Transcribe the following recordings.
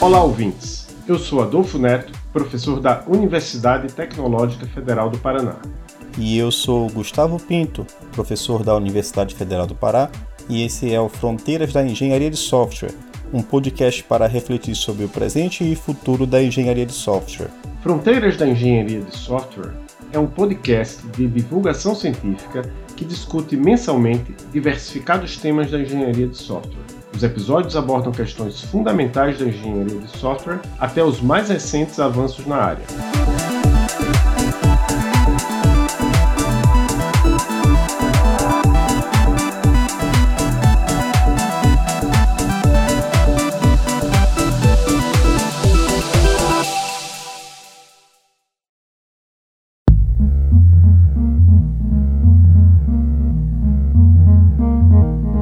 Olá, ouvintes. Eu sou Adolfo Neto, professor da Universidade Tecnológica Federal do Paraná. E eu sou Gustavo Pinto, professor da Universidade Federal do Pará, e esse é o Fronteiras da Engenharia de Software, um podcast para refletir sobre o presente e futuro da engenharia de software. Fronteiras da Engenharia de Software é um podcast de divulgação científica que discute mensalmente diversificados temas da engenharia de software. Os episódios abordam questões fundamentais da engenharia de software até os mais recentes avanços na área.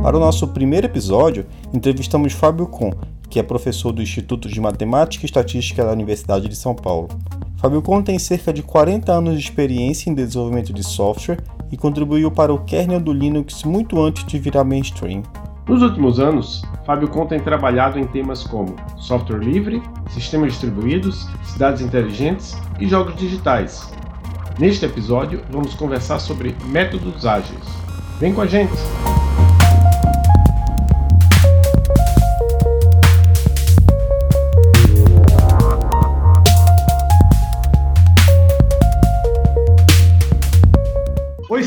Para o nosso primeiro episódio, entrevistamos Fábio Con, que é professor do Instituto de Matemática e Estatística da Universidade de São Paulo. Fábio Con tem cerca de 40 anos de experiência em desenvolvimento de software e contribuiu para o kernel do Linux muito antes de virar mainstream. Nos últimos anos, Fábio Con tem trabalhado em temas como software livre, sistemas distribuídos, cidades inteligentes e jogos digitais. Neste episódio, vamos conversar sobre métodos ágeis. Vem com a gente!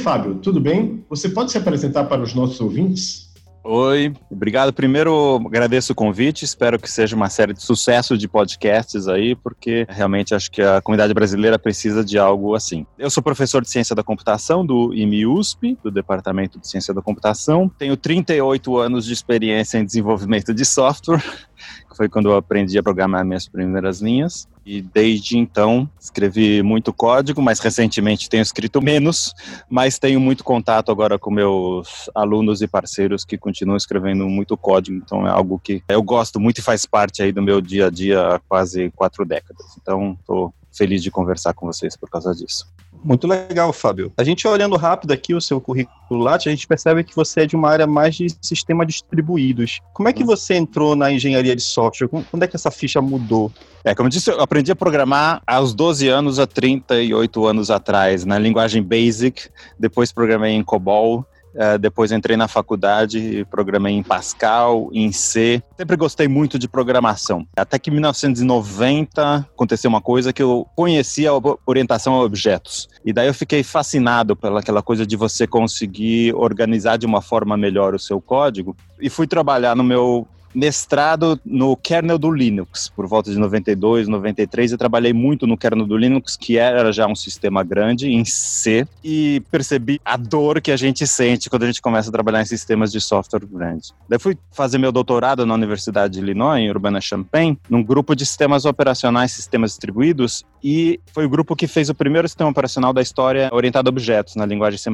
Fábio, tudo bem? Você pode se apresentar para os nossos ouvintes? Oi, obrigado. Primeiro, agradeço o convite. Espero que seja uma série de sucesso de podcasts aí, porque realmente acho que a comunidade brasileira precisa de algo assim. Eu sou professor de ciência da computação do IMIUSP, do Departamento de Ciência da Computação. Tenho 38 anos de experiência em desenvolvimento de software que foi quando eu aprendi a programar minhas primeiras linhas. E desde então escrevi muito código, mas recentemente tenho escrito menos, mas tenho muito contato agora com meus alunos e parceiros que continuam escrevendo muito código, então é algo que eu gosto muito e faz parte aí do meu dia a dia há quase quatro décadas. Então estou feliz de conversar com vocês por causa disso. Muito legal, Fábio. A gente olhando rápido aqui o seu currículo Lattes, a gente percebe que você é de uma área mais de sistemas distribuídos. Como é que você entrou na engenharia de software? Quando é que essa ficha mudou? É, como eu disse, eu aprendi a programar aos 12 anos, há 38 anos atrás, na linguagem BASIC, depois programei em COBOL, Uh, depois entrei na faculdade, programei em Pascal, em C. Sempre gostei muito de programação. Até que em 1990 aconteceu uma coisa que eu conhecia a orientação a objetos. E daí eu fiquei fascinado pelaquela coisa de você conseguir organizar de uma forma melhor o seu código. E fui trabalhar no meu mestrado no kernel do Linux, por volta de 92, 93. Eu trabalhei muito no kernel do Linux, que era já um sistema grande em C, e percebi a dor que a gente sente quando a gente começa a trabalhar em sistemas de software grandes. Daí fui fazer meu doutorado na Universidade de Illinois, em Urbana-Champaign, num grupo de sistemas operacionais, sistemas distribuídos, e foi o grupo que fez o primeiro sistema operacional da história orientado a objetos na linguagem C++,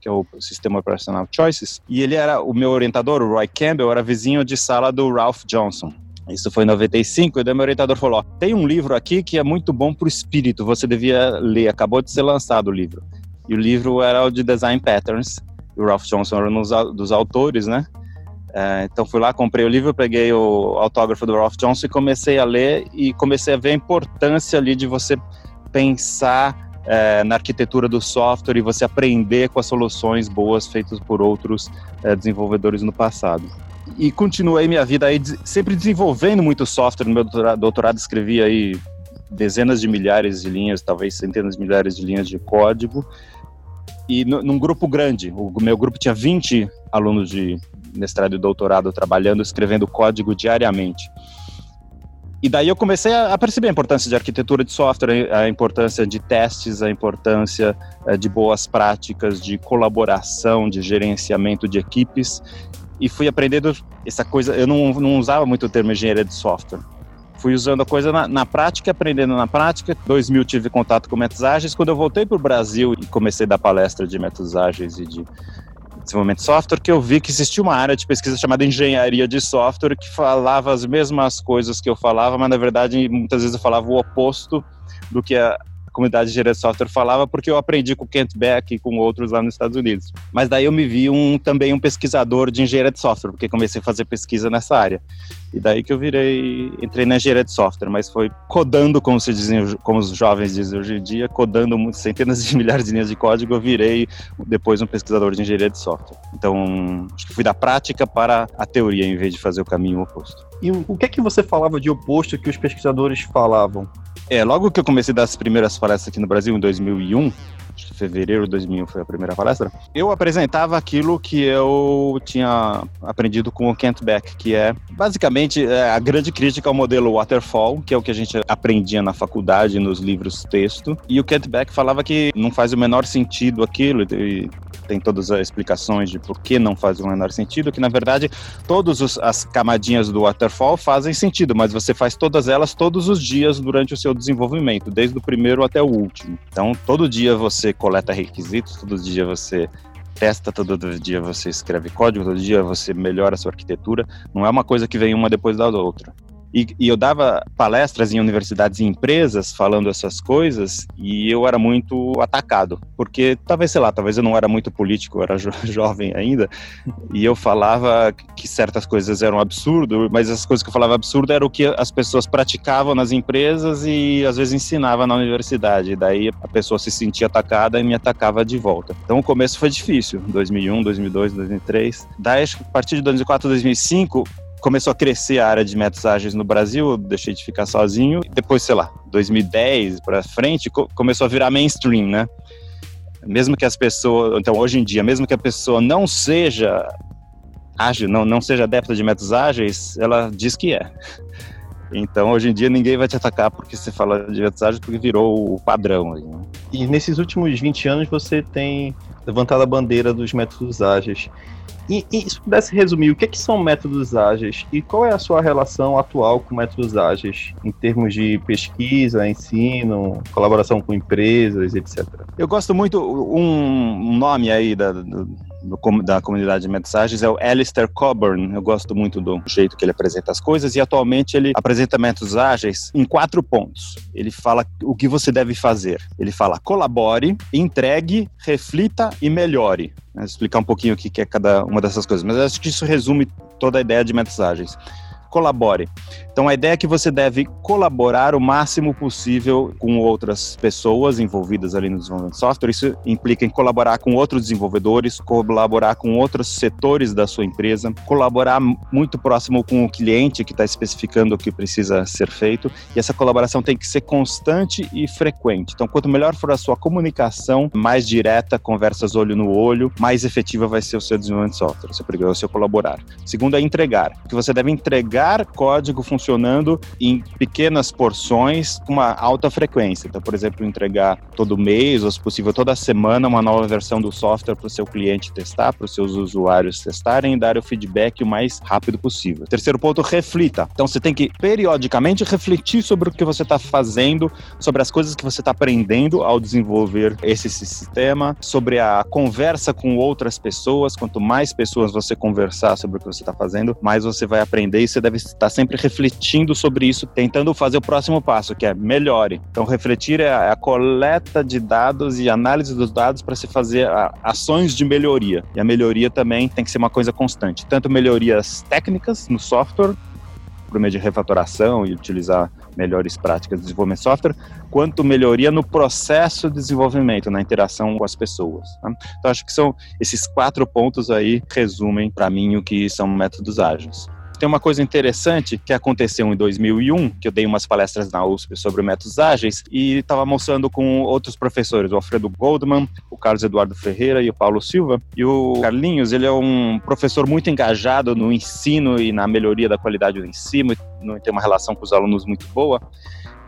que é o sistema operacional Choices. E ele era o meu orientador, o Roy Campbell, era vizinho de sala do Ralph Johnson. Isso foi em 95, e daí meu orientador falou: tem um livro aqui que é muito bom para o espírito, você devia ler, acabou de ser lançado o livro. E o livro era o de Design Patterns, e o Ralph Johnson era um dos autores, né? É, então fui lá, comprei o livro, peguei o autógrafo do Ralph Johnson e comecei a ler e comecei a ver a importância ali de você pensar é, na arquitetura do software e você aprender com as soluções boas feitas por outros é, desenvolvedores no passado. E continuei minha vida aí sempre desenvolvendo muito software. No meu doutorado, escrevi aí dezenas de milhares de linhas, talvez centenas de milhares de linhas de código. E num grupo grande, o meu grupo tinha 20 alunos de, mestrado e doutorado trabalhando, escrevendo código diariamente. E daí eu comecei a, perceber a importância de arquitetura de software, a importância de testes, a importância eh, de boas práticas, de colaboração, de gerenciamento de equipes. E fui aprendendo essa coisa. Eu não, não usava muito o termo engenharia de software. Fui usando a coisa na, na prática, aprendendo na prática. Em 2000 tive contato com métodos ágeis. Quando eu voltei para o Brasil e comecei a dar palestra de métodos ágeis e de desenvolvimento de software que eu vi que existia uma área de pesquisa chamada engenharia de software que falava as mesmas coisas que eu falava, mas na verdade muitas vezes eu falava o oposto do que a comunidade de engenharia de software falava, porque eu aprendi com o Kent Beck e com outros lá nos Estados Unidos. Mas daí eu me vi um, também um pesquisador de engenharia de software, porque comecei a fazer pesquisa nessa área. E daí que eu virei, entrei na engenharia de software, mas foi codando, como se dizem, como os jovens dizem hoje em dia, codando centenas de milhares de linhas de código, eu virei depois um pesquisador de engenharia de software. Então, acho que fui da prática para a teoria, em vez de fazer o caminho oposto. E o que é que você falava de oposto que os pesquisadores falavam? É, logo que eu comecei das primeiras palestras aqui no Brasil, em 2001, de fevereiro de 2000 foi a primeira palestra, eu apresentava aquilo que eu tinha aprendido com o Kent Beck, que é basicamente é, a grande crítica ao modelo waterfall, que é o que a gente aprendia na faculdade, nos livros texto. E o Kent Beck falava que não faz o menor sentido aquilo, e tem todas as explicações de por que não faz o menor sentido, que na verdade todas as camadinhas do waterfall fazem sentido, mas você faz todas elas todos os dias durante o seu desenvolvimento, desde o primeiro até o último. Então, todo dia você coleta requisitos, todo dia você testa, todo dia você escreve código, todo dia você melhora a sua arquitetura. Não é uma coisa que vem uma depois da outra. E, e, eu dava palestras em universidades e empresas falando essas coisas e eu era muito atacado, porque talvez, sei lá, talvez eu não era muito político, eu era jo jovem ainda, e eu falava que certas coisas eram absurdo, mas as coisas que eu falava absurdo eram o que as pessoas praticavam nas empresas e às vezes ensinava na universidade. Daí a pessoa se sentia atacada e me atacava de volta. Então o começo foi difícil, 2001, 2002, 2003. Daí, a partir de 2004, 2005, começou a crescer a área de métodos ágeis no Brasil, eu deixei de ficar sozinho. Depois, sei lá, 2010 para frente, co começou a virar mainstream, né? Mesmo que as pessoas, então hoje em dia, mesmo que a pessoa não seja ágil, não, não seja adepta de métodos ágeis, ela diz que é. Então, hoje em dia, ninguém vai te atacar porque você fala de métodos ágeis, porque virou o padrão. né? E nesses últimos 20 anos, você tem levantado a bandeira dos métodos ágeis. E, e se pudesse resumir, o que, é que são métodos ágeis e qual é a sua relação atual com métodos ágeis em termos de pesquisa, ensino, colaboração com empresas, etc. Eu gosto muito um nome aí da, do, da comunidade de métodos é o Alistair Coburn. Eu gosto muito do jeito que ele apresenta as coisas e atualmente ele apresenta métodos ágeis em quatro pontos. Ele fala o que você deve fazer. Ele fala colabore, entregue, reflita e melhore. Vou explicar um pouquinho o que é cada uma dessas coisas, mas acho que isso resume toda a ideia de ágeis colabore. Então a ideia é que você deve colaborar o máximo possível com outras pessoas envolvidas ali no desenvolvimento de software. Isso implica em colaborar com outros desenvolvedores, colaborar com outros setores da sua empresa, colaborar muito próximo com o cliente que está especificando o que precisa ser feito. E essa colaboração tem que ser constante e frequente. Então, quanto melhor for a sua comunicação, mais direta, conversas olho no olho, mais efetiva vai ser o seu desenvolvimento de software, o seu, seu colaborar. Segundo é entregar, que você deve entregar código funcionando em pequenas porções com uma alta frequência. Então, por exemplo, entregar todo mês, ou se possível toda semana, uma nova versão do software para o seu cliente testar, para os seus usuários testarem e dar o feedback o mais rápido possível. Terceiro ponto, reflita. Então, você tem que periodicamente refletir sobre o que você está fazendo, sobre as coisas que você está aprendendo ao desenvolver esse sistema, sobre a conversa com outras pessoas. Quanto mais pessoas você conversar sobre o que você está fazendo, mais você vai aprender e você deve estar sempre refletindo sobre isso, tentando fazer o próximo passo, que é melhore. Então, refletir é a coleta de dados e análise dos dados para se fazer ações de melhoria. E a melhoria também tem que ser uma coisa constante, tanto melhorias técnicas no software, por meio de refatoração e utilizar melhores práticas de desenvolvimento de software, quanto melhoria no processo de desenvolvimento, na interação com as pessoas. Tá? Então, acho que são esses quatro pontos aí resumem para mim o que são métodos ágeis. Tem uma coisa interessante que aconteceu em 2001, que eu dei umas palestras na USP sobre métodos ágeis e estava mostrando com outros professores, o Alfredo Goldman, o Carlos Eduardo Ferreira e o Paulo Silva. E o Carlinhos, ele é um professor muito engajado no ensino e na melhoria da qualidade do ensino, tem uma relação com os alunos muito boa.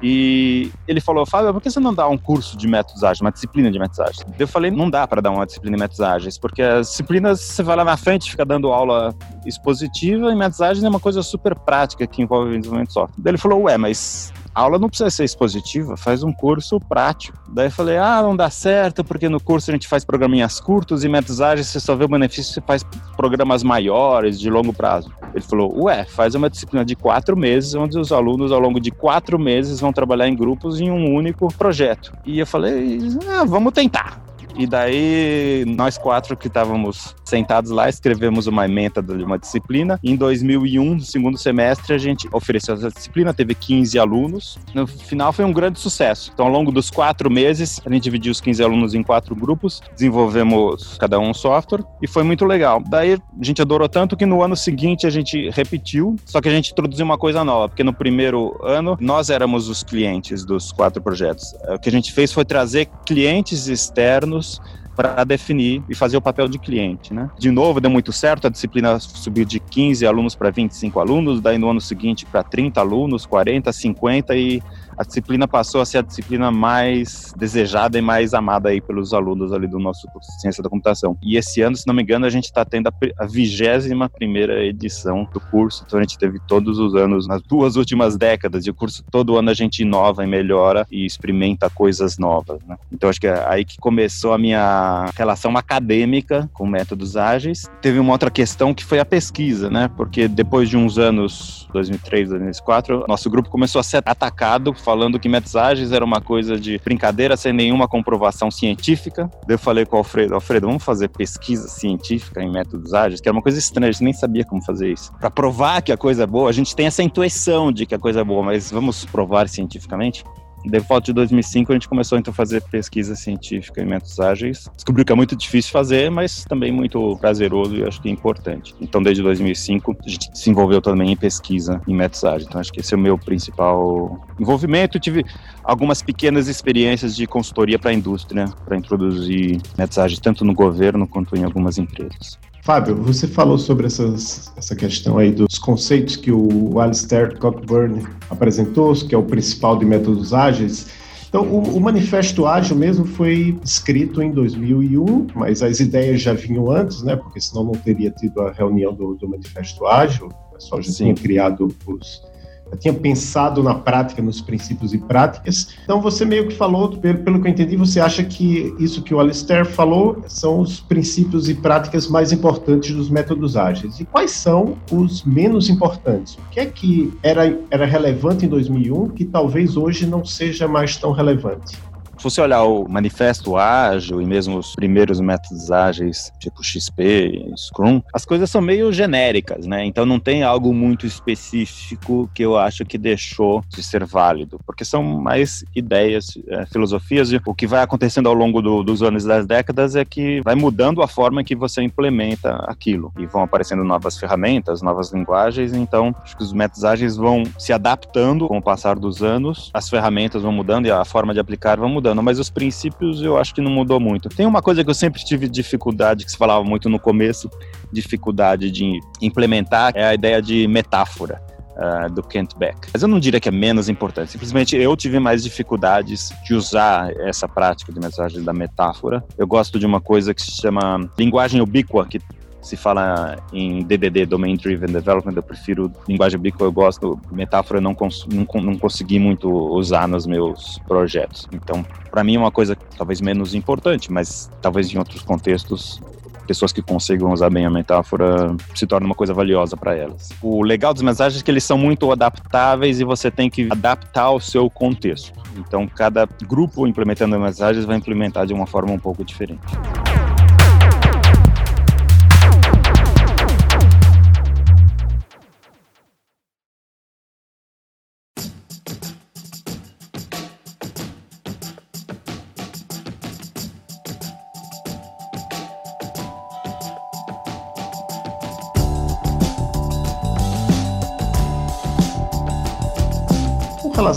E ele falou, Fábio, por que você não dá um curso de métodos ágeis, uma disciplina de métodos ágeis? Eu falei, não dá para dar uma disciplina de métodos ágeis, porque as disciplinas você vai lá na frente, fica dando aula expositiva, e métodos ágeis é uma coisa super prática que envolve desenvolvimento de software. Daí ele falou, ué, mas a aula não precisa ser expositiva, faz um curso prático. Daí eu falei, ah, não dá certo, porque no curso a gente faz programinhas curtos e métodos ágeis você só vê o benefício se faz programas maiores, de longo prazo. Ele falou, ué, faz uma disciplina de quatro meses, onde os alunos, ao longo de quatro meses, vão trabalhar em grupos em um único projeto. E eu falei, ah, vamos tentar. E daí, nós quatro que estávamos sentados lá, escrevemos uma ementa de uma disciplina. Em 2001, no segundo semestre, a gente ofereceu essa disciplina, teve 15 alunos. No final, foi um grande sucesso. Então, ao longo dos quatro meses, a gente dividiu os 15 alunos em quatro grupos, desenvolvemos cada um um software e foi muito legal. Daí, a gente adorou tanto que no ano seguinte a gente repetiu, só que a gente introduziu uma coisa nova, porque no primeiro ano nós éramos os clientes dos quatro projetos. O que a gente fez foi trazer clientes externos para definir e fazer o papel de cliente, né? De novo, deu muito certo, a disciplina subiu de 15 alunos para 25 alunos, daí no ano seguinte para 30 alunos, 40, 50 e a disciplina passou a ser a disciplina mais desejada e mais amada aí pelos alunos ali do nosso curso de Ciência da Computação. E esse ano, se não me engano, a gente está tendo a vigésima primeira edição do curso, então a gente teve todos os anos, nas duas últimas décadas, e o curso todo ano a gente inova e melhora e experimenta coisas novas, né? Então acho que é aí que começou a minha relação acadêmica com métodos ágeis. Teve uma outra questão que foi a pesquisa, né? Porque depois de uns anos, 2003, 2004, nosso grupo começou a ser atacado falando que ágeis era uma coisa de brincadeira sem nenhuma comprovação científica. Daí eu falei com o Alfredo, Alfredo, vamos fazer pesquisa científica em métodos ágeis, que era uma coisa estranha, a gente nem sabia como fazer isso. Para provar que a coisa é boa, a gente tem essa intuição de que a coisa é boa, mas vamos provar cientificamente? De volta de 2005 a gente começou então a fazer pesquisa científica em métodos ágeis. Descobriu que é muito difícil fazer, mas também muito prazeroso e acho que é importante. Então desde 2005 a gente se envolveu também em pesquisa em métodos ágeis. Então acho que esse é o meu principal envolvimento. Tive algumas pequenas experiências de consultoria para a indústria, para introduzir métodos ágeis tanto no governo quanto em algumas empresas. Fábio, você falou sobre essas, essa questão aí dos conceitos que o Alistair Cockburn apresentou, que é o principal de métodos ágeis. Então, o, o, Manifesto Ágil mesmo foi escrito em 2001, mas as ideias já vinham antes, né? Porque senão não teria tido a reunião do, do Manifesto Ágil. O pessoal já Sim. tinha criado os, tinha pensado na prática, nos princípios e práticas. Então, você meio que falou, pelo, que eu entendi, você acha que isso que o Alistair falou são os princípios e práticas mais importantes dos métodos ágeis. E quais são os menos importantes? O que é que era, era relevante em 2001 que talvez hoje não seja mais tão relevante? Se você olhar o manifesto ágil e mesmo os primeiros métodos ágeis, tipo XP, Scrum, as coisas são meio genéricas, né? Então não tem algo muito específico que eu acho que deixou de ser válido, porque são mais ideias, é, filosofias, e o que vai acontecendo ao longo do, dos anos e das décadas é que vai mudando a forma que você implementa aquilo e vão aparecendo novas ferramentas, novas linguagens, então acho que os métodos ágeis vão se adaptando com o passar dos anos, as ferramentas vão mudando e a forma de aplicar vão mudando mudando, mas os princípios eu acho que não mudou muito. Tem uma coisa que eu sempre tive dificuldade, que se falava muito no começo, dificuldade de implementar, é a ideia de metáfora. Uh, do Kent Beck. Mas eu não diria que é menos importante, simplesmente eu tive mais dificuldades de usar essa prática de mensagem da metáfora. Eu gosto de uma coisa que se chama linguagem ubíqua, que se fala em DDD, Domain Driven Development, eu prefiro linguagem ubíqua, eu gosto, metáfora eu não, cons não, não consegui muito usar nos meus projetos. Então, para mim é uma coisa talvez menos importante, mas talvez em outros contextos pessoas que consigam usar bem a metáfora se torna uma coisa valiosa para elas. O legal das mensagens é que eles são muito adaptáveis e você tem que adaptar ao seu contexto. Então, cada grupo implementando mensagens vai implementar de uma forma um pouco diferente.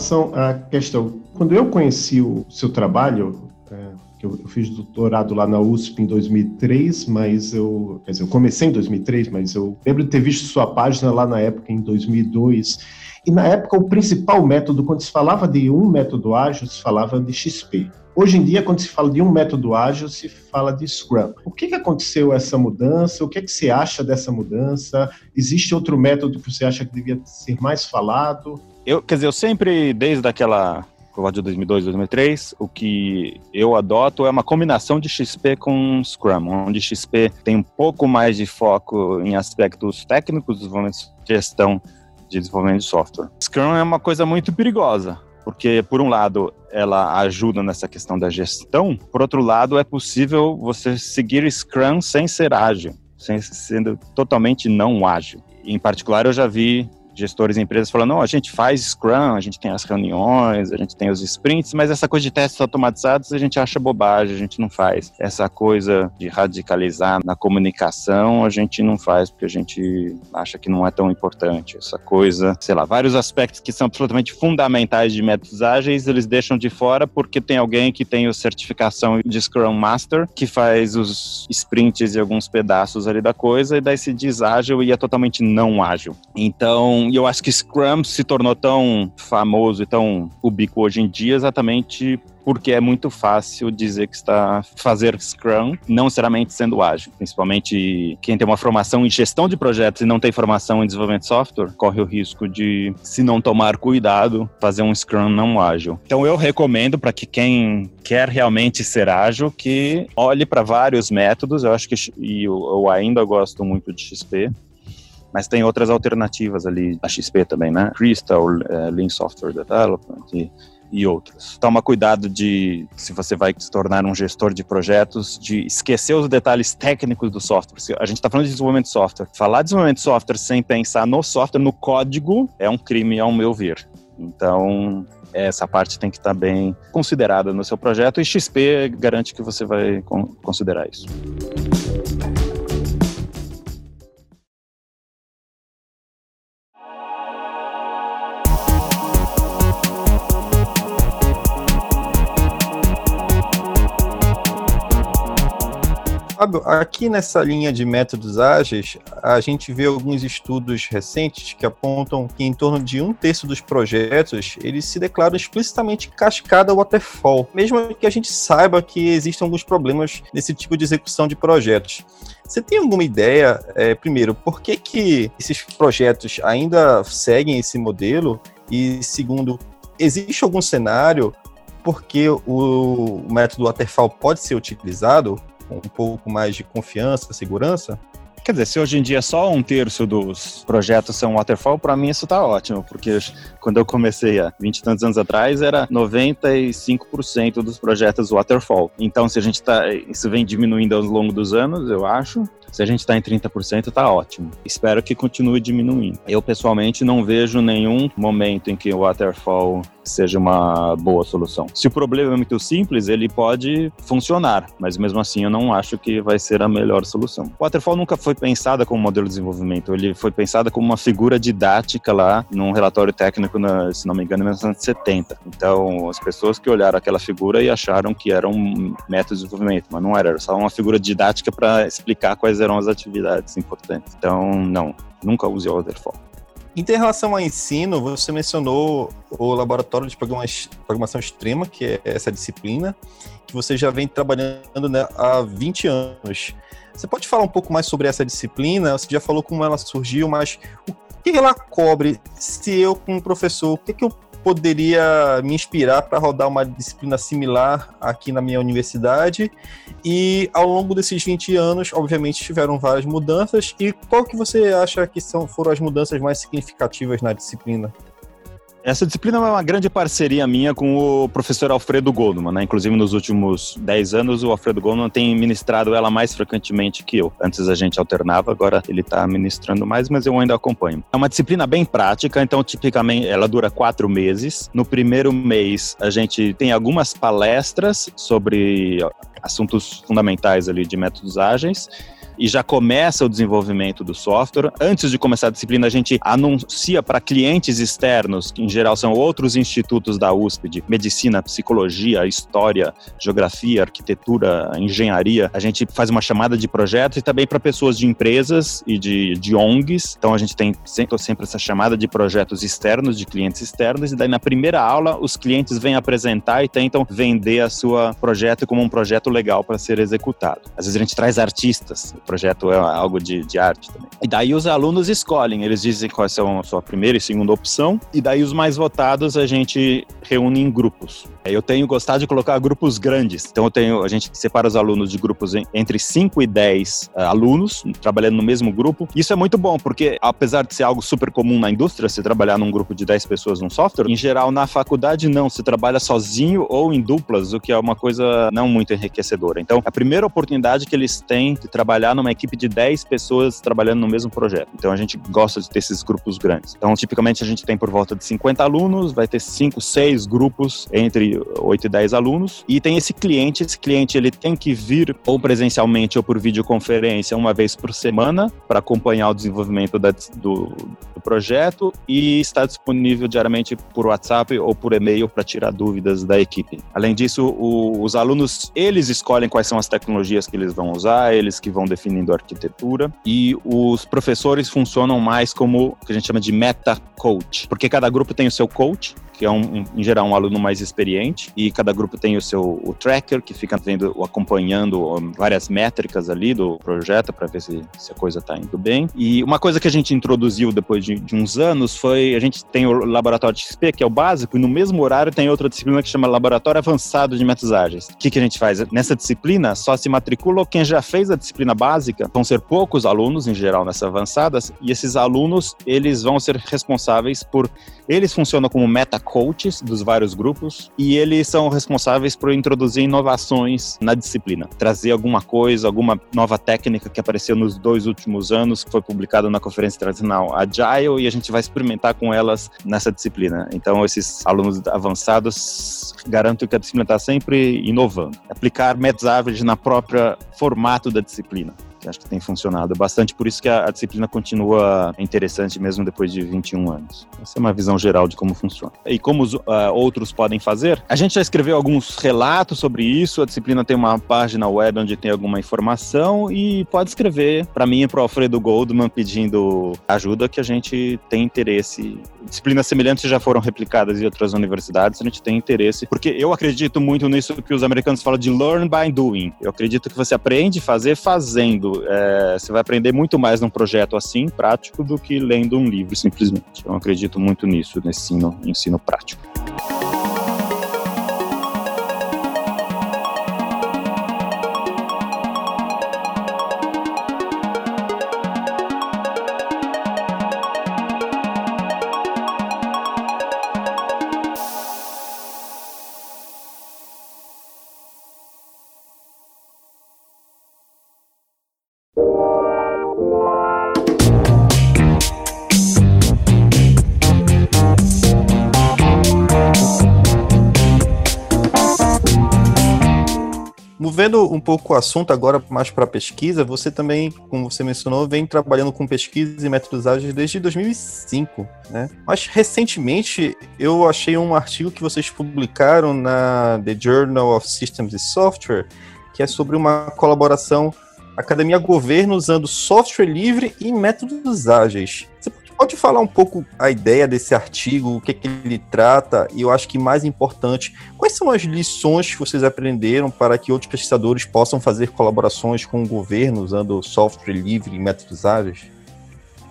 Relação à questão, quando eu conheci o seu trabalho, é, que eu, fiz doutorado lá na USP em 2003, mas eu, quer dizer, eu comecei em 2003, mas eu lembro de ter visto sua página lá na época, em 2002. E na época, o principal método, quando se falava de um método ágil, se falava de XP. Hoje em dia, quando se fala de um método ágil, se fala de Scrum. O que, que aconteceu essa mudança? O que, é que você acha dessa mudança? Existe outro método que você acha que devia ser mais falado? Eu, quer dizer, eu sempre, desde aquela prova de 2002, 2003, o que eu adoto é uma combinação de XP com Scrum, onde XP tem um pouco mais de foco em aspectos técnicos, desenvolvimento de gestão de desenvolvimento de software. Scrum é uma coisa muito perigosa, porque, por um lado, ela ajuda nessa questão da gestão, por outro lado, é possível você seguir Scrum sem ser ágil, sem sendo totalmente não ágil. Em particular, eu já vi gestores e empresas falando, não, a gente faz Scrum, a gente tem as reuniões, a gente tem os sprints, mas essa coisa de testes automatizados a gente acha bobagem, a gente não faz. Essa coisa de radicalizar na comunicação, a gente não faz porque a gente acha que não é tão importante. Essa coisa, sei lá, vários aspectos que são absolutamente fundamentais de métodos ágeis, eles deixam de fora porque tem alguém que tem a certificação de Scrum Master, que faz os sprints e alguns pedaços ali da coisa, e daí se diz ágil e é totalmente não ágil. Então, e eu acho que Scrum se tornou tão famoso e tão ubíquo hoje em dia exatamente porque é muito fácil dizer que está fazer Scrum, não necessariamente sendo ágil. Principalmente quem tem uma formação em gestão de projetos e não tem formação em desenvolvimento de software, corre o risco de, se não tomar cuidado, fazer um Scrum não ágil. Então eu recomendo para que quem quer realmente ser ágil, que olhe para vários métodos. Eu acho que e eu ainda gosto muito de XP mas tem outras alternativas ali, a XP também, né? Crystal, uh, Lean Software Development e, e outros. Toma cuidado de, se você vai se tornar um gestor de projetos, de esquecer os detalhes técnicos do software. A gente está falando de desenvolvimento de software. Falar de desenvolvimento de software sem pensar no software, no código, é um crime, ao meu ver. Então, essa parte tem que estar tá bem considerada no seu projeto e XP garante que você vai considerar isso. Fábio, aqui nessa linha de métodos ágeis, a gente vê alguns estudos recentes que apontam que em torno de um terço dos projetos eles se declaram explicitamente cascada waterfall, mesmo que a gente saiba que existem alguns problemas nesse tipo de execução de projetos. Você tem alguma ideia, é, primeiro, por que, que esses projetos ainda seguem esse modelo? E segundo, existe algum cenário porque o método waterfall pode ser utilizado com um pouco mais de confiança, segurança? Quer dizer, se hoje em dia só um terço dos projetos são waterfall, para mim isso está ótimo, porque quando eu comecei há 20 e tantos anos atrás, era 95% dos projetos waterfall. Então, se a gente está, isso vem diminuindo ao longo dos anos, eu acho, se a gente está em 30%, está ótimo. Espero que continue diminuindo. Eu, pessoalmente, não vejo nenhum momento em que o waterfall seja uma boa solução. Se o problema é muito simples, ele pode funcionar, mas mesmo assim eu não acho que vai ser a melhor solução. O waterfall nunca foi pensada como modelo de desenvolvimento, ele foi pensada como uma figura didática lá num relatório técnico, na, se não me engano, em 1970. Então, as pessoas que olharam aquela figura e acharam que era um método de desenvolvimento, mas não era, era só uma figura didática para explicar quais eram as atividades importantes. Então, não, nunca use o waterfall. Em relação ao ensino, você mencionou o laboratório de programação extrema, que é essa disciplina, que você já vem trabalhando né, há 20 anos. Você pode falar um pouco mais sobre essa disciplina? Você já falou como ela surgiu, mas o que ela cobre? Se eu, como professor, o que, que eu poderia me inspirar para rodar uma disciplina similar aqui na minha universidade. E ao longo desses 20 anos, obviamente, tiveram várias mudanças. E qual que você acha que são, foram as mudanças mais significativas na disciplina? Essa disciplina é uma grande parceria minha com o professor Alfredo Goldman, né? Inclusive, nos últimos 10 anos, o Alfredo Goldman tem ministrado ela mais frequentemente que eu. Antes a gente alternava, agora ele está ministrando mais, mas eu ainda acompanho. É uma disciplina bem prática, então, tipicamente, ela dura quatro meses. No primeiro mês, a gente tem algumas palestras sobre assuntos fundamentais ali de métodos ágeis e já começa o desenvolvimento do software. Antes de começar a disciplina, a gente anuncia para clientes externos, que em geral são outros institutos da USP, de medicina, psicologia, história, geografia, arquitetura, engenharia. A gente faz uma chamada de projeto e também para pessoas de empresas e de, de ONGs. Então a gente tem sempre, sempre essa chamada de projetos externos, de clientes externos, e daí na primeira aula os clientes vêm apresentar e tentam vender a sua projeto como um projeto legal para ser executado. Às vezes a gente traz artistas, projeto é algo de, de arte também. E daí os alunos escolhem, eles dizem quais são a sua primeira e segunda opção, e daí os mais votados a gente reúne em grupos. Eu tenho gostado de colocar grupos grandes. Então eu tenho, a gente separa os alunos de grupos entre 5 e 10 uh, eh, alunos, trabalhando no mesmo grupo. Isso é muito bom, porque apesar de ser algo super comum na indústria, se trabalhar num grupo de 10 pessoas num software, em geral na faculdade não, se trabalha sozinho ou em duplas, o que é uma coisa não muito enriquecedora. Então, a primeira oportunidade que eles têm de trabalhar numa equipe de 10 pessoas trabalhando no mesmo projeto. Então, a gente gosta de ter esses grupos grandes. Então, tipicamente a gente tem por volta de 50 alunos, vai ter 5, 6 grupos entre 8 e 10 alunos, e tem esse cliente, esse cliente ele tem que vir ou presencialmente ou por videoconferência uma vez por semana para acompanhar o desenvolvimento da, do, do projeto e está disponível diariamente por WhatsApp ou por e-mail para tirar dúvidas da equipe. Além disso, o, os alunos, eles escolhem quais são as tecnologias que eles vão usar, eles que vão definindo a arquitetura e os professores funcionam mais como o que a gente chama de meta coach, porque cada grupo tem o seu coach que é um, em geral um aluno mais experiente, e cada grupo tem o seu o tracker, que fica vendo, acompanhando várias métricas ali do projeto para ver se, se, a coisa está indo bem. E uma coisa que a gente introduziu depois de, de, uns anos foi, a gente tem o laboratório de XP, que é o básico, e no mesmo horário tem outra disciplina que chama Laboratório Avançado de Métodos Ágeis. O que, que a gente faz? Nessa disciplina, só se matricula quem já fez a disciplina básica, vão ser poucos alunos, em geral, nessas avançadas, e esses alunos, eles vão ser responsáveis por, eles funcionam como meta coaches dos vários grupos e eles são responsáveis por introduzir inovações na disciplina, trazer alguma coisa, alguma nova técnica que apareceu nos dois últimos anos, que foi publicada na conferência internacional Agile e a gente vai experimentar com elas nessa disciplina. Então, esses alunos avançados garanto que a disciplina está sempre inovando. Aplicar métodos ágeis na própria formato da disciplina que acho que tem funcionado bastante, por isso que a, a, disciplina continua interessante mesmo depois de 21 anos. Essa é uma visão geral de como funciona. E como os, uh, outros podem fazer, a gente já escreveu alguns relatos sobre isso, a disciplina tem uma página web onde tem alguma informação e pode escrever para mim e para o Alfredo Goldman pedindo ajuda que a gente tem interesse. Disciplinas semelhantes já foram replicadas em outras universidades, a gente tem interesse, porque eu acredito muito nisso que os americanos falam de learn by doing. Eu acredito que você aprende a fazer fazendo é, você vai aprender muito mais num projeto assim, prático, do que lendo um livro, simplesmente. Eu acredito muito nisso, nesse ensino, ensino prático. Pouco o assunto agora mais para pesquisa, você também, como você mencionou, vem trabalhando com pesquisa e métodos ágeis desde 2005, né? Mas recentemente eu achei um artigo que vocês publicaram na The Journal of Systems and Software, que é sobre uma colaboração academia-governo usando software livre e métodos ágeis. Pode falar um pouco a ideia desse artigo, o que, é que ele trata, e eu acho que mais importante, quais são as lições que vocês aprenderam para que outros pesquisadores possam fazer colaborações com o governo usando software livre e métodos ágeis?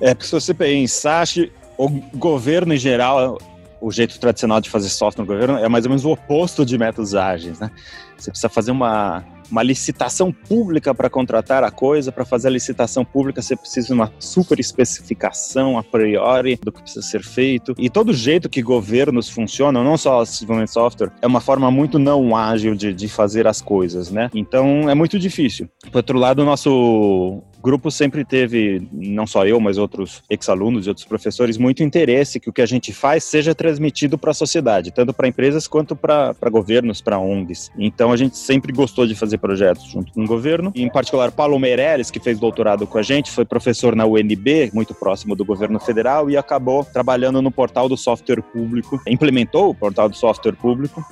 É, porque se você pensar, o governo em geral, o jeito tradicional de fazer software no governo é mais ou menos o oposto de métodos ágeis, né? Você precisa fazer uma uma licitação pública para contratar a coisa, para fazer a licitação pública você precisa de uma super especificação a priori do que precisa ser feito. E todo jeito que governos funcionam, não só desenvolvimento de software, é uma forma muito não ágil de, de fazer as coisas, né? Então é muito difícil. Por outro lado, o nosso grupo sempre teve, não só eu, mas outros ex-alunos e outros professores, muito interesse que o que a gente faz seja transmitido para a sociedade, tanto para empresas quanto para governos, para ONGs. Então a gente sempre gostou de fazer projetos junto com o governo, e, em particular Paulo Meirelles, que fez doutorado com a gente, foi professor na UNB, muito próximo do governo federal, e acabou trabalhando no portal do software público, implementou o portal do software público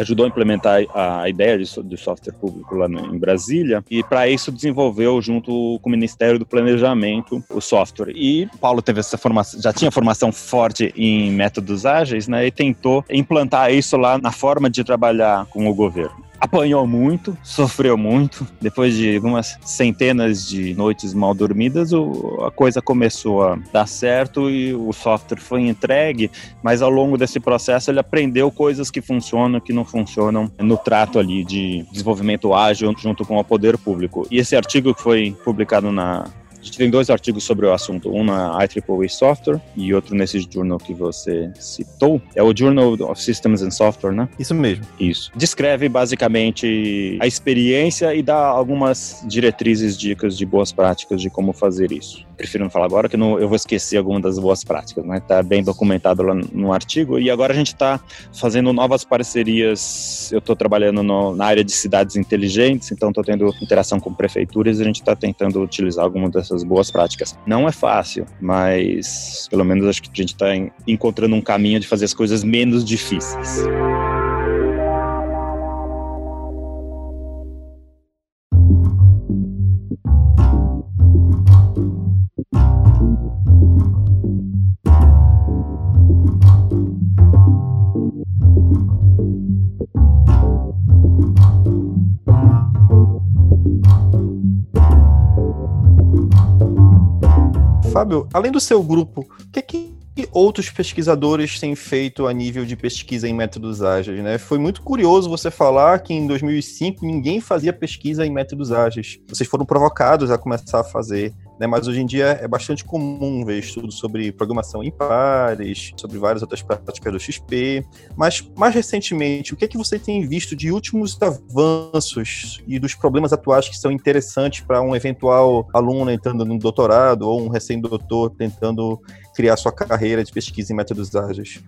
ajudou a implementar a, ideia de, de, software público lá em Brasília, e para isso desenvolveu, junto com o Ministério do Planejamento, o software. E Paulo teve essa formação, já tinha formação forte em métodos ágeis, né, e tentou implantar isso lá na forma de trabalhar com o governo. Apanhou muito, sofreu muito. Depois de algumas centenas de noites mal dormidas, o, a coisa começou a dar certo e o software foi entregue. Mas ao longo desse processo, ele aprendeu coisas que funcionam, que não funcionam no trato ali de desenvolvimento ágil junto com o poder público. E esse artigo que foi publicado na a gente tem dois artigos sobre o assunto, um na IEEE Software e outro nesse journal que você citou. É o Journal of Systems and Software, né? Isso mesmo. Isso. Descreve basicamente a experiência e dá algumas diretrizes, dicas de boas práticas de como fazer isso prefiro não falar agora, que não, eu vou esquecer alguma das boas práticas, né? Tá bem documentado lá no artigo. E agora a gente está fazendo novas parcerias. Eu estou trabalhando no, na área de cidades inteligentes, então estou tendo interação com prefeituras e a gente está tentando utilizar algumas dessas boas práticas. Não é fácil, mas pelo menos acho que a gente está encontrando um caminho de fazer as coisas menos difíceis. Fábio, além do seu grupo, o que, é que outros pesquisadores têm feito a nível de pesquisa em métodos ágeis, né? Foi muito curioso você falar que em 2005 ninguém fazia pesquisa em métodos ágeis. Vocês foram provocados a começar a fazer né? Mas hoje em dia é bastante comum ver estudos sobre programação em pares, sobre várias outras práticas do XP. Mas mais recentemente, o que é que você tem visto de últimos avanços e dos problemas atuais que são interessantes para um eventual aluno entrando no doutorado ou um recém-doutor tentando criar sua carreira de pesquisa em métodos ágeis?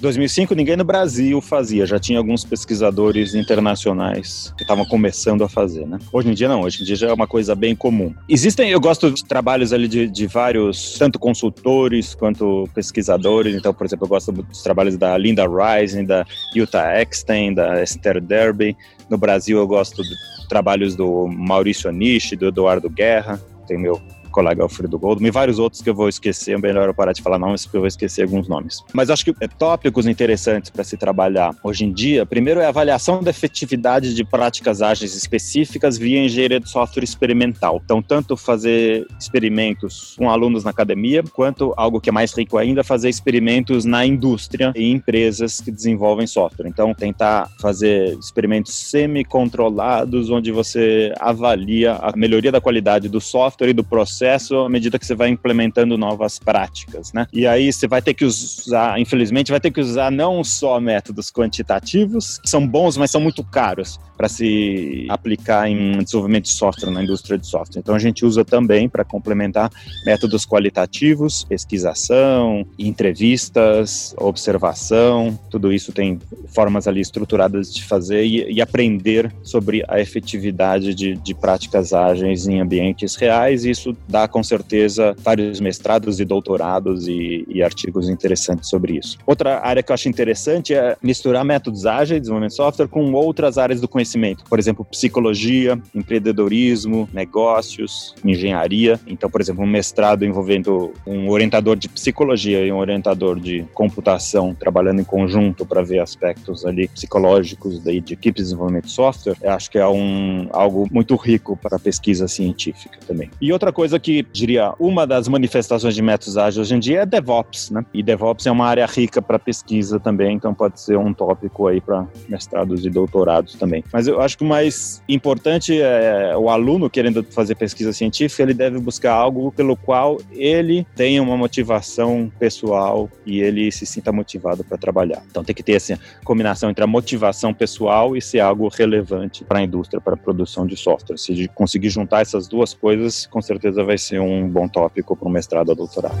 2005 ninguém no Brasil fazia, já tinha alguns pesquisadores internacionais que estavam começando a fazer, né? Hoje em dia não, hoje em dia já é uma coisa bem comum. Existem, eu gosto de trabalhos ali de, de vários, tanto consultores quanto pesquisadores, então, por exemplo, eu gosto dos trabalhos da Linda Rising, da Utah Eckstein, da Esther Derby. No Brasil eu gosto de trabalhos do Maurício Anishi, do Eduardo Guerra, tem meu colega Alfredo Goldman e vários outros que eu vou esquecer, é melhor eu parar de falar nomes porque eu vou esquecer alguns nomes. Mas acho que tópicos interessantes para se trabalhar hoje em dia, primeiro é a avaliação da efetividade de práticas ágeis específicas via engenharia de software experimental. Então, tanto fazer experimentos com alunos na academia, quanto algo que é mais rico ainda, fazer experimentos na indústria e empresas que desenvolvem software. Então, tentar fazer experimentos semi-controlados, onde você avalia a melhoria da qualidade do software e do processo à medida que você vai implementando novas práticas, né? E aí você vai ter que usar, infelizmente, vai ter que usar não só métodos quantitativos, que são bons, mas são muito caros para se aplicar em desenvolvimento de software na indústria de software. Então a gente usa também para complementar métodos qualitativos, pesquisação, entrevistas, observação, tudo isso tem formas ali estruturadas de fazer e, e aprender sobre a efetividade de, de práticas ágeis em ambientes reais. E isso dá com certeza vários mestrados e doutorados e, e artigos interessantes sobre isso. Outra área que eu acho interessante é misturar métodos ágeis, desenvolvimento de software, com outras áreas do conhecimento, por exemplo, psicologia, empreendedorismo, negócios, engenharia. Então, por exemplo, um mestrado envolvendo um orientador de psicologia e um orientador de computação trabalhando em conjunto para ver aspectos ali psicológicos daí de equipes de desenvolvimento de software, eu acho que é um, algo muito rico para pesquisa científica também. E outra coisa coisa que, diria, uma das manifestações de métodos ágeis hoje em dia é DevOps, né? E DevOps é uma área rica para pesquisa também, então pode ser um tópico aí para mestrados e doutorados também. Mas eu acho que o mais importante é o aluno querendo fazer pesquisa científica, ele deve buscar algo pelo qual ele tenha uma motivação pessoal e ele se sinta motivado para trabalhar. Então tem que ter essa combinação entre a motivação pessoal e ser algo relevante para a indústria, para a produção de software. Se conseguir juntar essas duas coisas, com certeza vai ser um bom tópico para o mestrado ou doutorado.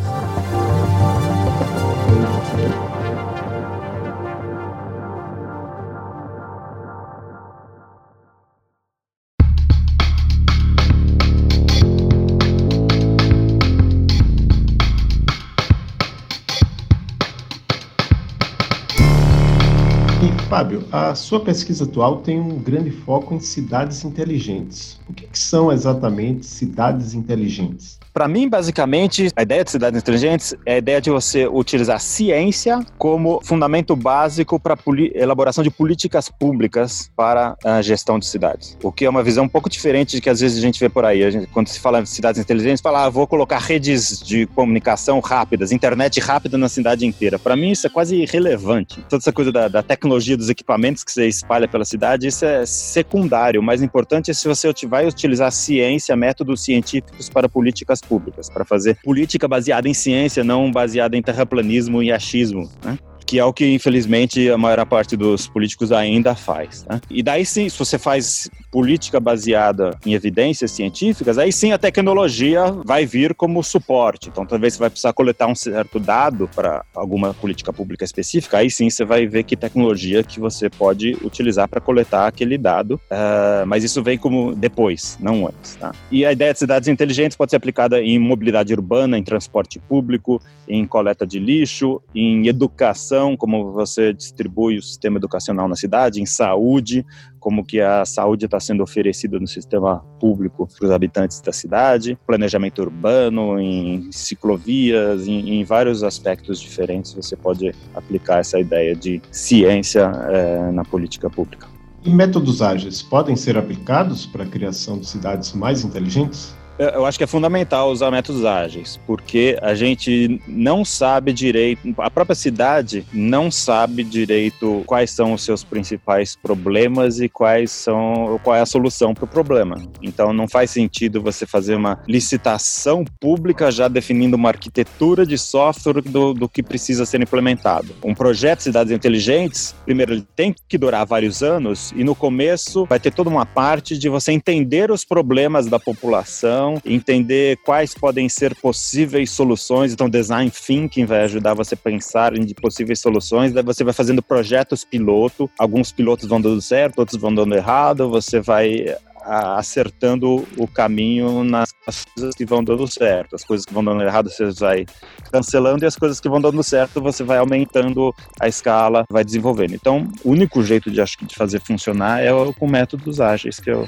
A sua pesquisa atual tem um grande foco em cidades inteligentes. O que, que são exatamente cidades inteligentes? Para mim, basicamente, a ideia de cidades inteligentes é a ideia de você utilizar ciência como fundamento básico para elaboração de políticas públicas para a gestão de cidades. O que é uma visão um pouco diferente de que às vezes a gente vê por aí. Gente, quando se fala em cidades inteligentes, fala, ah, vou colocar redes de comunicação rápidas, internet rápida na cidade inteira. Para mim, isso é quase irrelevante. Toda essa coisa da, da tecnologia dos equipamentos que você espalha pela cidade, isso é secundário. O mais importante é se você vai utilizar ciência, métodos científicos para políticas públicas, para fazer política baseada em ciência, não baseada em terraplanismo e achismo. Né? Que é o que infelizmente a maior parte dos políticos ainda faz. Né? E daí sim, se você faz política baseada em evidências científicas, aí sim a tecnologia vai vir como suporte. Então talvez você vai precisar coletar um certo dado para alguma política pública específica, aí sim você vai ver que tecnologia que você pode utilizar para coletar aquele dado, uh, mas isso vem como depois, não antes. Tá? E a ideia de cidades inteligentes pode ser aplicada em mobilidade urbana, em transporte público, em coleta de lixo, em educação educação, como você distribui o sistema educacional na cidade, em saúde, como que a saúde está sendo oferecida no sistema público para os habitantes da cidade, planejamento urbano, em ciclovias, em, em, vários aspectos diferentes você pode aplicar essa ideia de ciência é, na política pública. E métodos ágeis podem ser aplicados para a criação de cidades mais inteligentes? Eu acho que é fundamental usar métodos ágeis, porque a gente não sabe direito, a própria cidade não sabe direito quais são os seus principais problemas e quais são, qual é a solução para o problema. Então não faz sentido você fazer uma licitação pública já definindo uma arquitetura de software do, do que precisa ser implementado. Um projeto de cidades inteligentes, primeiro, ele tem que durar vários anos e no começo vai ter toda uma parte de você entender os problemas da população entender quais podem ser possíveis soluções. Então, design thinking vai ajudar você a pensar em possíveis soluções. Daí você vai fazendo projetos piloto. Alguns pilotos vão dando certo, outros vão dando errado. Você vai acertando o caminho nas coisas que vão dando certo. As coisas que vão dando errado você vai cancelando e as coisas que vão dando certo você vai aumentando a escala, vai desenvolvendo. Então, o único jeito de acho de fazer funcionar é com métodos ágeis que eu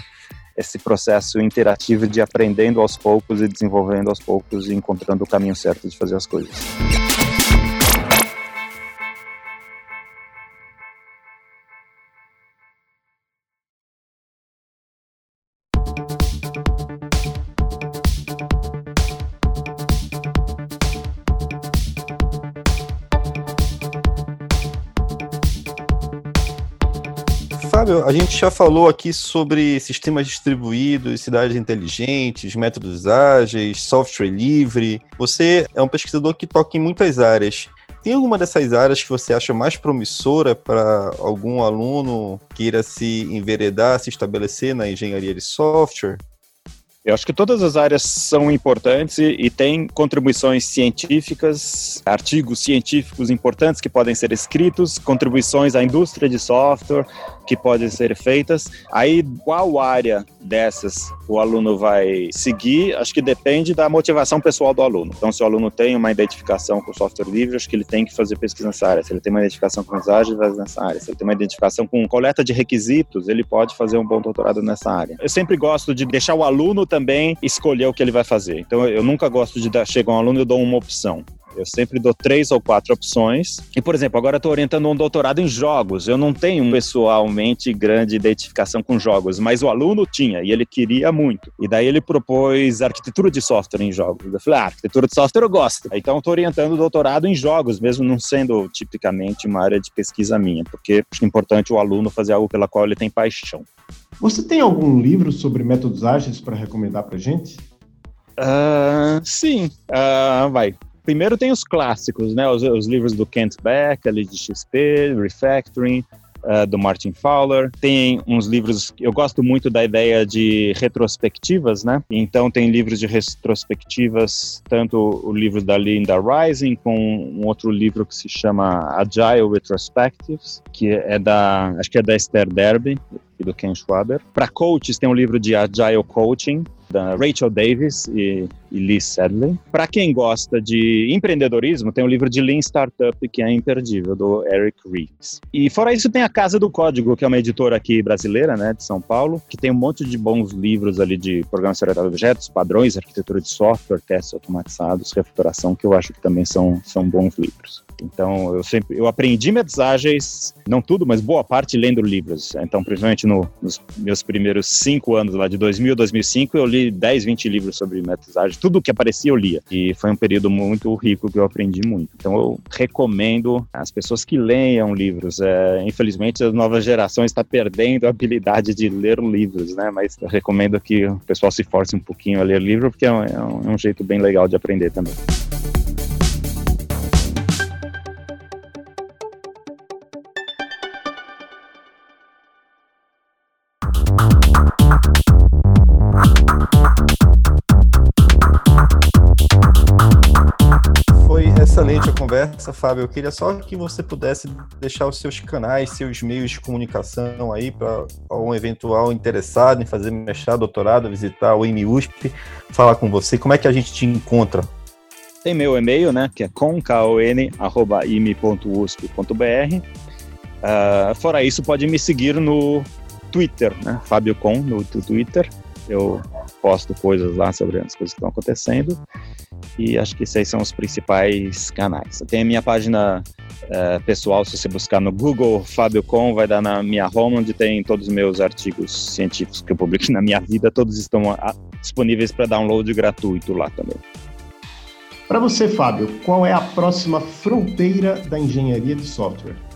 esse processo interativo de aprendendo aos poucos e desenvolvendo aos poucos e encontrando o caminho certo de fazer as coisas. Fábio, a gente já falou aqui sobre sistemas distribuídos, cidades inteligentes, métodos ágeis, software livre. Você é um pesquisador que toca em muitas áreas. Tem alguma dessas áreas que você acha mais promissora para algum aluno queira se enveredar, se estabelecer na engenharia de software? Eu acho que todas as áreas são importantes e, e tem contribuições científicas, artigos científicos importantes que podem ser escritos, contribuições à indústria de software que podem ser feitas. Aí, qual área dessas o aluno vai seguir? Acho que depende da motivação pessoal do aluno. Então, se o aluno tem uma identificação com software livre, acho que ele tem que fazer pesquisa nessa área. Se ele tem uma identificação com ágeis, vai nessa área. Se ele tem uma identificação com coleta de requisitos, ele pode fazer um bom doutorado nessa área. Eu sempre gosto de deixar o aluno também escolher o que ele vai fazer. Então, eu nunca gosto de dar, chegar um aluno e eu dou uma opção. Eu sempre dou três ou quatro opções. E, por exemplo, agora eu estou orientando um doutorado em jogos. Eu não tenho pessoalmente grande identificação com jogos, mas o aluno tinha e ele queria muito. E daí ele propôs arquitetura de software em jogos. Eu falei, ah, arquitetura de software eu gosto. Então eu estou orientando o doutorado em jogos, mesmo não sendo tipicamente uma área de pesquisa minha, porque é importante o aluno fazer algo pela qual ele tem paixão. Você tem algum livro sobre métodos ágeis para recomendar para gente? Uh, sim, uh, vai. Primeiro tem os clássicos, né? Os, os livros do Kent Beck, ali de XP, Refactoring, uh, do Martin Fowler. Tem uns livros, eu gosto muito da ideia de retrospectivas, né? Então tem livros de retrospectivas, tanto o livro da Linda Rising, com um outro livro que se chama Agile Retrospectives, que é da, acho que é da Esther Derby e do Ken Schwaber. Para coaches tem um livro de Agile Coaching, da Rachel Davis e, e Lee Sadley. Para quem gosta de empreendedorismo, tem o livro de Lean Startup, que é imperdível, do Eric Ries. E fora isso, tem a Casa do Código, que é uma editora aqui brasileira, né, de São Paulo, que tem um monte de bons livros ali de programação orientada a objetos, padrões, arquitetura de software, testes automatizados, refatoração, que eu acho que também são, são bons livros. Então, eu sempre eu aprendi métodos ágeis, não tudo, mas boa parte lendo livros. Então, principalmente no, nos meus primeiros cinco anos, lá de 2000 a 2005, eu li 10, 20 livros sobre métodos ágeis. Tudo que aparecia eu lia. E foi um período muito rico que eu aprendi muito. Então, eu recomendo as pessoas que leiam livros. É, infelizmente, a nova geração está perdendo a habilidade de ler livros, né? Mas eu recomendo que o pessoal se force um pouquinho a ler livro, porque é um, é um é jeito bem legal de aprender também. Conversa, Fábio. Eu queria só que você pudesse deixar os seus canais, seus meios de comunicação aí para um eventual interessado em fazer mestrado, doutorado, visitar o IMUSP, falar com você. Como é que a gente te encontra? Tem meu e-mail, né, que é concon@ime.usp.br. Uh, ah, fora isso, pode me seguir no Twitter, né, Fábio Com, no Twitter. Eu posto coisas lá sobre as coisas que estão acontecendo. E acho que esses são os principais canais. Tem a minha página uh, pessoal, se você buscar no Google Fábio Com, vai dar na minha home, onde tem todos os meus artigos científicos que eu publico na minha vida, todos estão a, ah, disponíveis para download gratuito lá também. Para você, Fábio, qual é a próxima fronteira da engenharia de software?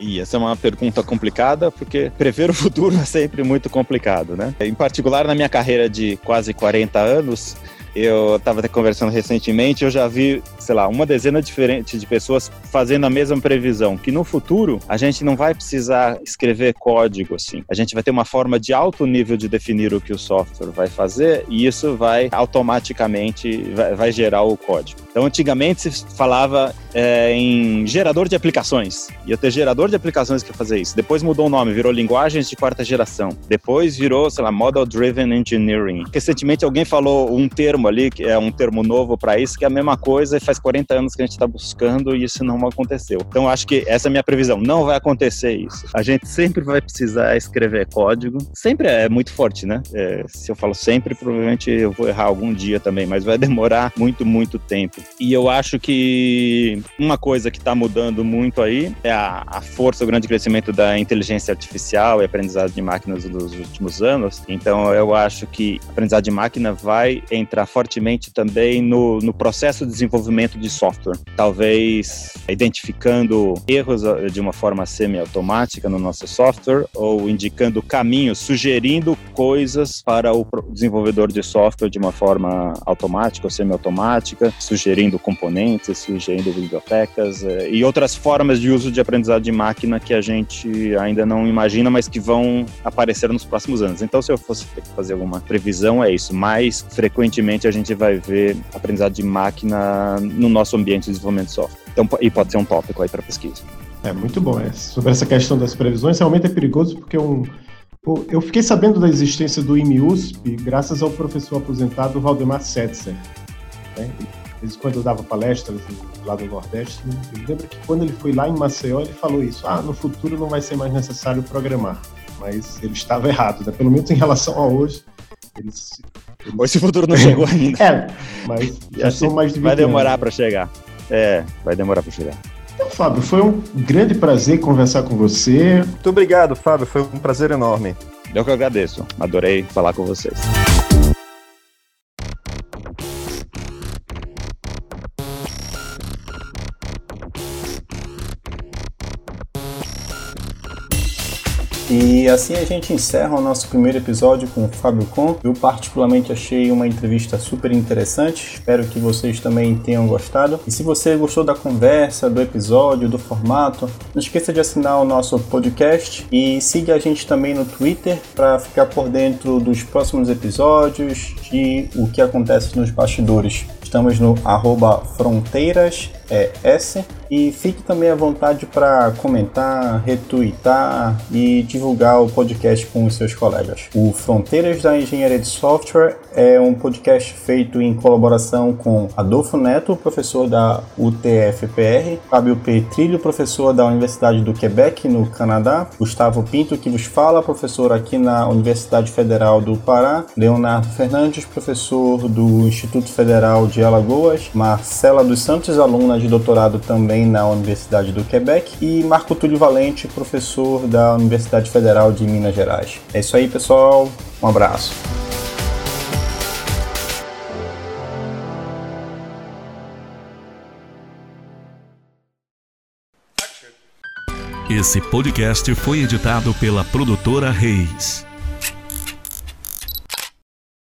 E essa é uma pergunta complicada, porque prever o futuro é sempre muito complicado, né? Em particular, na minha carreira de quase 40 anos, eu estava conversando recentemente, eu já vi, sei lá, uma dezena diferente de pessoas fazendo a mesma previsão, que no futuro a gente não vai precisar escrever código assim. A gente vai ter uma forma de alto nível de definir o que o software vai fazer e isso vai automaticamente vai, vai gerar o código. Então, antigamente se falava é, em gerador de aplicações. Ia ter gerador de aplicações que fazer isso. Depois mudou o nome, virou linguagens de quarta geração. Depois virou, sei lá, Model Driven Engineering. Recentemente alguém falou um termo ali, que é um termo novo para isso, que é a mesma coisa e faz 40 anos que a gente está buscando e isso não aconteceu. Então, acho que essa é a minha previsão. Não vai acontecer isso. A gente sempre vai precisar escrever código. Sempre é muito forte, né? É, se eu falo sempre, provavelmente eu vou errar algum dia também, mas vai demorar muito, muito tempo. E eu acho que uma coisa que está mudando muito aí é a, a, força, o grande crescimento da inteligência artificial e aprendizado de máquinas dos últimos anos. Então, eu acho que aprendizado de máquina vai entrar fortemente também no, no processo de desenvolvimento de software. Talvez identificando erros ah, de uma forma semi-automática no nosso software ou indicando caminhos, sugerindo coisas para o desenvolvedor de software de uma forma automática ou semi-automática, sugerindo componentes, sugerindo bibliotecas é, e outras formas de uso de aprendizado de máquina que a gente ainda não imagina, mas que vão aparecer nos próximos anos. Então, se eu fosse ter que fazer alguma previsão, é isso. Mais frequentemente a gente vai ver aprendizado de máquina no nosso ambiente de desenvolvimento de software. Então, e pode ser um tópico aí para pesquisa. É muito bom. É. Sobre essa questão das previsões, realmente é perigoso porque um, eu fiquei sabendo da existência do IMUSP graças ao professor aposentado Valdemar Setzer. Né? vezes quando eu dava palestras lá do Nordeste, eu lembro que quando ele foi lá em Maceió, ele falou isso: ah, no futuro não vai ser mais necessário programar. Mas ele estava errado, né? pelo menos em relação a hoje. Eles, eles... Esse futuro não chegou ainda. É, mas já são mais de 20 Vai demorar para chegar. É, vai demorar para chegar. Então, Fábio, foi um grande prazer conversar com você. Muito obrigado, Fábio. Foi um prazer enorme. Eu que agradeço. Adorei falar com vocês. E assim a gente encerra o nosso primeiro episódio com o Fábio Com. Eu particularmente achei uma entrevista super interessante. Espero que vocês também tenham gostado. E se você gostou da conversa, do episódio, do formato, não esqueça de assinar o nosso podcast e siga a gente também no Twitter para ficar por dentro dos próximos episódios e o que acontece nos bastidores. Estamos no arroba fronteiras, é S, E fique também à vontade para comentar, retweetar e divulgar o podcast com os seus colegas. O Fronteiras da Engenharia de Software é um podcast feito em colaboração com Adolfo Neto, professor da UTFPR, Fábio Petrilho, professor da Universidade do Quebec, no Canadá, Gustavo Pinto, que vos fala, professor aqui na Universidade Federal do Pará, Leonardo Fernandes, professor do Instituto Federal de Alagoas, Marcela dos Santos, aluna de doutorado também na Universidade do Quebec, e Marco Túlio Valente, professor da Universidade Federal de Minas Gerais. É isso aí, pessoal. Um abraço. Esse podcast foi editado pela produtora Reis.